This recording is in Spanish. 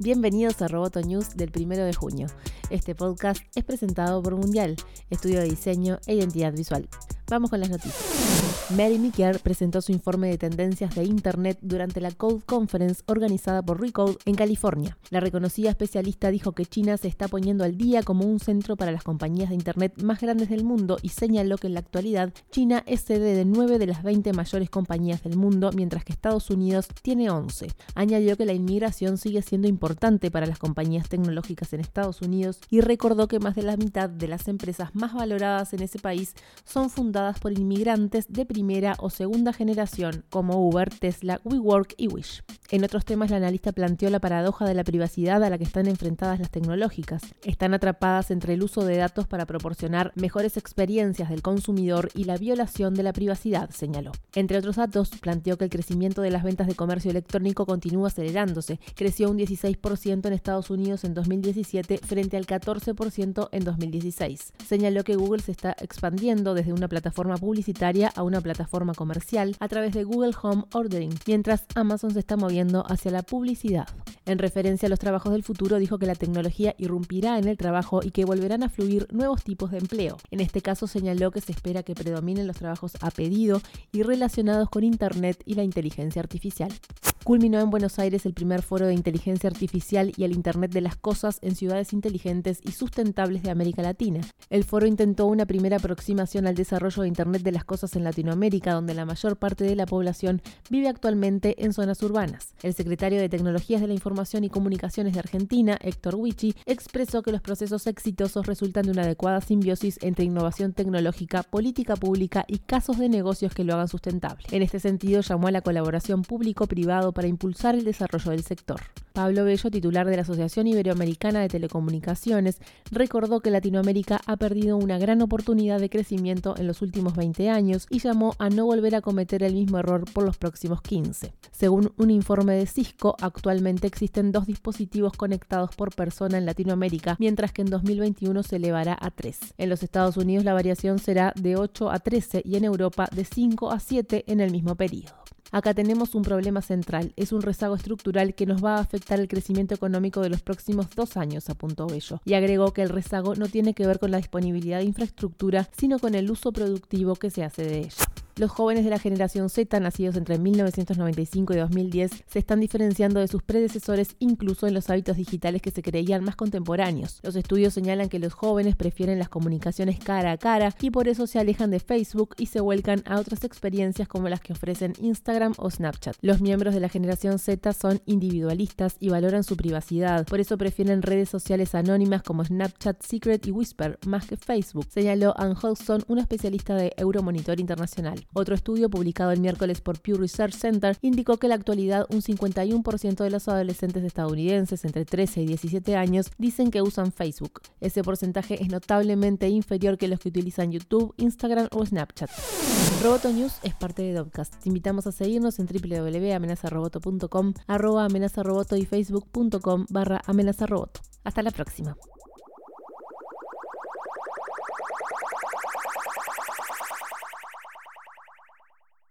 Bienvenidos a Roboto News del 1 de junio. Este podcast es presentado por Mundial, estudio de diseño e identidad visual. Vamos con las noticias. Mary Meeker presentó su informe de tendencias de Internet durante la Code Conference organizada por Recode en California. La reconocida especialista dijo que China se está poniendo al día como un centro para las compañías de Internet más grandes del mundo y señaló que en la actualidad China es sede de 9 de las 20 mayores compañías del mundo, mientras que Estados Unidos tiene 11. Añadió que la inmigración sigue siendo importante para las compañías tecnológicas en Estados Unidos y recordó que más de la mitad de las empresas más valoradas en ese país son fundadas por inmigrantes de primera o segunda generación, como Uber, Tesla, WeWork y Wish. En otros temas, la analista planteó la paradoja de la privacidad a la que están enfrentadas las tecnológicas. Están atrapadas entre el uso de datos para proporcionar mejores experiencias del consumidor y la violación de la privacidad, señaló. Entre otros datos, planteó que el crecimiento de las ventas de comercio electrónico continúa acelerándose. Creció un 16% en Estados Unidos en 2017 frente al 14% en 2016. Señaló que Google se está expandiendo desde una plataforma publicitaria a una plataforma comercial a través de Google Home Ordering, mientras Amazon se está moviendo hacia la publicidad. En referencia a los trabajos del futuro, dijo que la tecnología irrumpirá en el trabajo y que volverán a fluir nuevos tipos de empleo. En este caso señaló que se espera que predominen los trabajos a pedido y relacionados con Internet y la inteligencia artificial. Culminó en Buenos Aires el primer foro de inteligencia artificial y el Internet de las Cosas en ciudades inteligentes y sustentables de América Latina. El foro intentó una primera aproximación al desarrollo de Internet de las Cosas en Latinoamérica, donde la mayor parte de la población vive actualmente en zonas urbanas. El secretario de Tecnologías de la Información y Comunicaciones de Argentina, Héctor Wichi, expresó que los procesos exitosos resultan de una adecuada simbiosis entre innovación tecnológica, política pública y casos de negocios que lo hagan sustentable. En este sentido, llamó a la colaboración público-privado para impulsar el desarrollo del sector. Pablo Bello, titular de la Asociación Iberoamericana de Telecomunicaciones, recordó que Latinoamérica ha perdido una gran oportunidad de crecimiento en los últimos 20 años y llamó a no volver a cometer el mismo error por los próximos 15. Según un informe de Cisco, actualmente existen dos dispositivos conectados por persona en Latinoamérica, mientras que en 2021 se elevará a 3. En los Estados Unidos la variación será de 8 a 13 y en Europa de 5 a 7 en el mismo periodo. Acá tenemos un problema central, es un rezago estructural que nos va a afectar el crecimiento económico de los próximos dos años, apuntó Bello, y agregó que el rezago no tiene que ver con la disponibilidad de infraestructura, sino con el uso productivo que se hace de ella. Los jóvenes de la generación Z, nacidos entre 1995 y 2010, se están diferenciando de sus predecesores incluso en los hábitos digitales que se creían más contemporáneos. Los estudios señalan que los jóvenes prefieren las comunicaciones cara a cara y por eso se alejan de Facebook y se vuelcan a otras experiencias como las que ofrecen Instagram o Snapchat. Los miembros de la generación Z son individualistas y valoran su privacidad, por eso prefieren redes sociales anónimas como Snapchat, Secret y Whisper más que Facebook, señaló Ann Hodgson, una especialista de Euromonitor Internacional. Otro estudio publicado el miércoles por Pew Research Center indicó que en la actualidad un 51% de los adolescentes estadounidenses entre 13 y 17 años dicen que usan Facebook. Ese porcentaje es notablemente inferior que los que utilizan YouTube, Instagram o Snapchat. Roboto News es parte de Dovcast. Te invitamos a seguirnos en www.amenazaroboto.com, arroba amenazaroboto y facebook.com barra amenazaroboto. Hasta la próxima.